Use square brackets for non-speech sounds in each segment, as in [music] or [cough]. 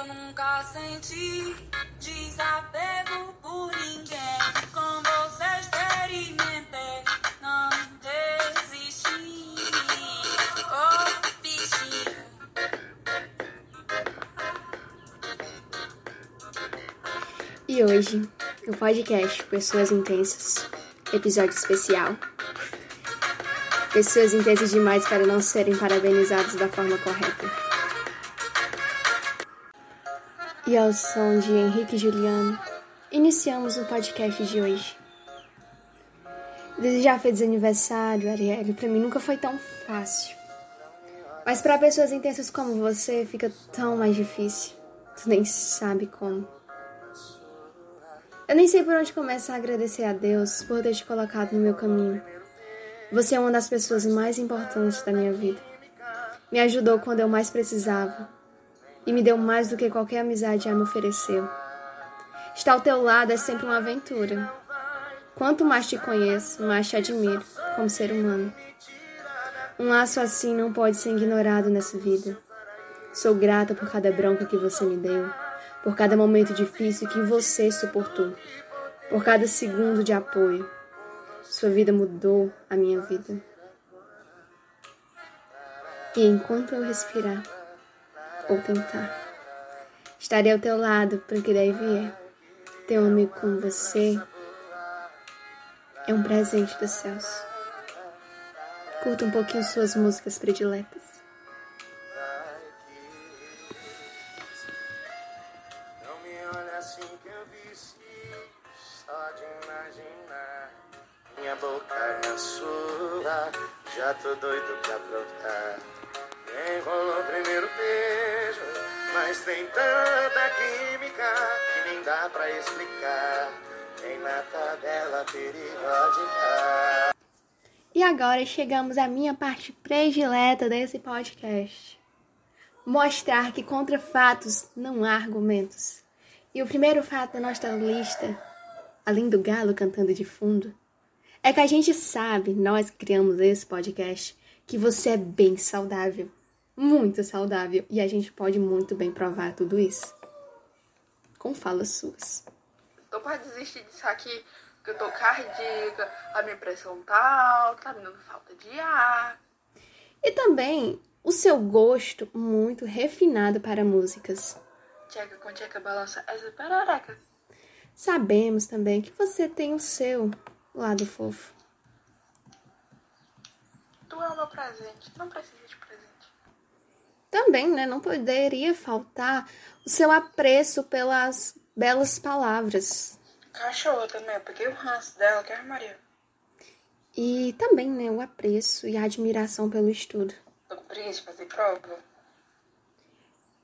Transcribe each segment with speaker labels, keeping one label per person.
Speaker 1: Eu nunca senti desapego por ninguém. Com você experimentei, não desisti. Oh, bichinho.
Speaker 2: E hoje, no podcast Pessoas Intensas, episódio especial. Pessoas intensas demais para não serem parabenizadas da forma correta. E ao som de Henrique Juliano, iniciamos o podcast de hoje. Desejar feliz aniversário, Arielle, para mim nunca foi tão fácil. Mas para pessoas intensas como você, fica tão mais difícil. Tu nem sabe como. Eu nem sei por onde começar a agradecer a Deus por ter te colocado no meu caminho. Você é uma das pessoas mais importantes da minha vida. Me ajudou quando eu mais precisava e me deu mais do que qualquer amizade já me ofereceu. Estar ao teu lado é sempre uma aventura. Quanto mais te conheço, mais te admiro como ser humano. Um laço assim não pode ser ignorado nessa vida. Sou grata por cada bronca que você me deu, por cada momento difícil que você suportou, por cada segundo de apoio. Sua vida mudou a minha vida. E enquanto eu respirar, ou tentar, estarei ao teu lado para que daí vier. Ter um amigo como você é um presente dos céus. Curta um pouquinho suas músicas prediletas.
Speaker 3: Não me olha assim que eu vicio, só de imaginar. Minha boca é a sua, já tô doido pra provar. Nem rolou o primeiro beijo, mas tem tanta química que nem dá pra explicar. Nem na tabela periódica.
Speaker 2: E agora chegamos à minha parte predileta desse podcast. Mostrar que contra fatos não há argumentos. E o primeiro fato da nossa lista, além do galo cantando de fundo, é que a gente sabe, nós criamos esse podcast, que você é bem saudável. Muito saudável. E a gente pode muito bem provar tudo isso. Com falas suas.
Speaker 4: Tô pra desistir disso aqui, porque eu tô cardíaca, a minha pressão tá alta, tá me dando falta de ar.
Speaker 2: E também o seu gosto muito refinado para músicas.
Speaker 4: Tcheca com tcheca balança essa perereca.
Speaker 2: Sabemos também que você tem o seu lado fofo.
Speaker 4: Tu é o meu presente, não precisa de presente.
Speaker 2: Também, né, não poderia faltar o seu apreço pelas belas palavras.
Speaker 4: Cachorro também, eu peguei o ranço dela, que é a Maria.
Speaker 2: E também, né, o apreço e a admiração pelo estudo.
Speaker 4: De fazer prova.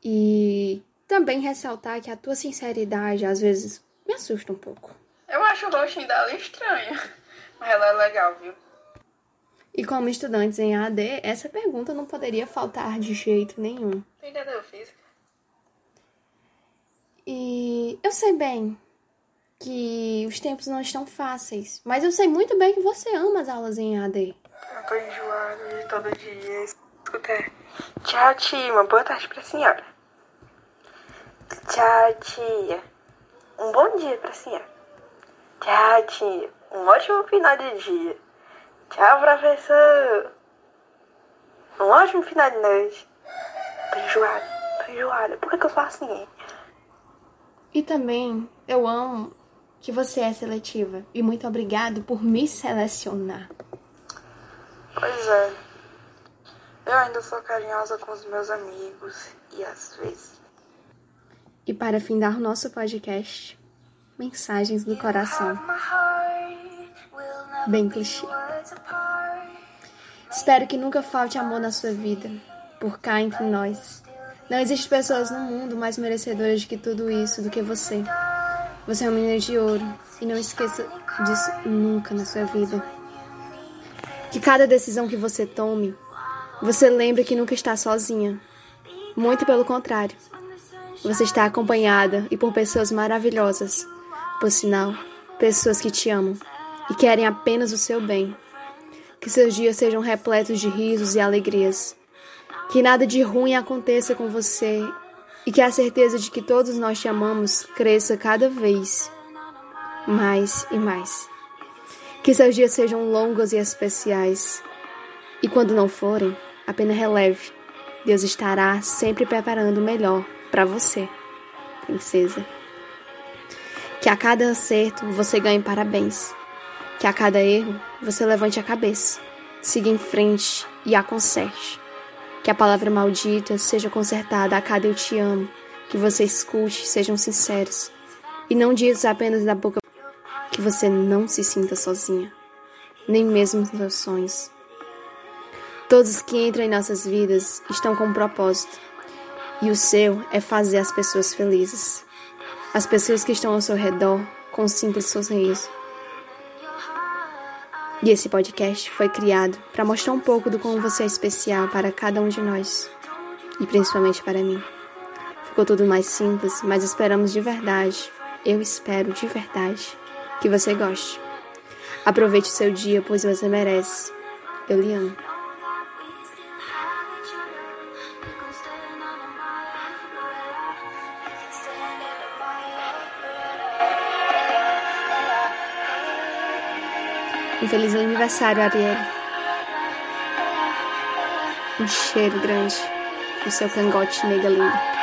Speaker 2: E também ressaltar que a tua sinceridade às vezes me assusta um pouco.
Speaker 4: Eu acho o rostinho dela estranho, [laughs] mas ela é legal, viu?
Speaker 2: E como estudantes em AD, essa pergunta não poderia faltar de jeito nenhum.
Speaker 4: Tu entendeu física?
Speaker 2: E eu sei bem que os tempos não estão fáceis, mas eu sei muito bem que você ama as aulas em AD.
Speaker 4: Eu tô enjoada de todo dia escutar. Tchau, tia. Uma boa tarde pra senhora. Tchau, tia. Um bom dia pra senhora. Tchau, tia. Um ótimo final de dia. Tchau, professor. Um ótimo final de noite. Tô enjoada. Tô enjoada. Por que, que eu sou assim, hein?
Speaker 2: E também eu amo que você é seletiva. E muito obrigado por me selecionar.
Speaker 4: Pois é. Eu ainda sou carinhosa com os meus amigos. E às vezes.
Speaker 2: E para findar nosso podcast, mensagens do coração. Bem clichê. Espero que nunca falte amor na sua vida, por cá entre nós. Não existem pessoas no mundo mais merecedoras de que tudo isso do que você. Você é um menino de ouro e não esqueça disso nunca na sua vida. Que cada decisão que você tome, você lembre que nunca está sozinha. Muito pelo contrário. Você está acompanhada e por pessoas maravilhosas. Por sinal, pessoas que te amam e querem apenas o seu bem. Que seus dias sejam repletos de risos e alegrias. Que nada de ruim aconteça com você E que a certeza de que todos nós te amamos cresça cada vez mais e mais. Que seus dias sejam longos e especiais. E quando não forem, apenas releve. Deus estará sempre preparando o melhor para você, princesa. Que a cada acerto você ganhe parabéns. Que a cada erro você levante a cabeça, siga em frente e a conserte. Que a palavra maldita seja consertada a cada eu te amo. Que você escute, sejam sinceros. E não diz apenas da boca que você não se sinta sozinha, nem mesmo nos seus sonhos. Todos que entram em nossas vidas estão com um propósito, e o seu é fazer as pessoas felizes. As pessoas que estão ao seu redor com um simples sorriso. E esse podcast foi criado para mostrar um pouco do como você é especial para cada um de nós, e principalmente para mim. Ficou tudo mais simples, mas esperamos de verdade, eu espero de verdade, que você goste. Aproveite o seu dia, pois você merece. Eu lhe amo. Um feliz aniversário, Ariel. Um cheiro grande no seu cangote, nega linda.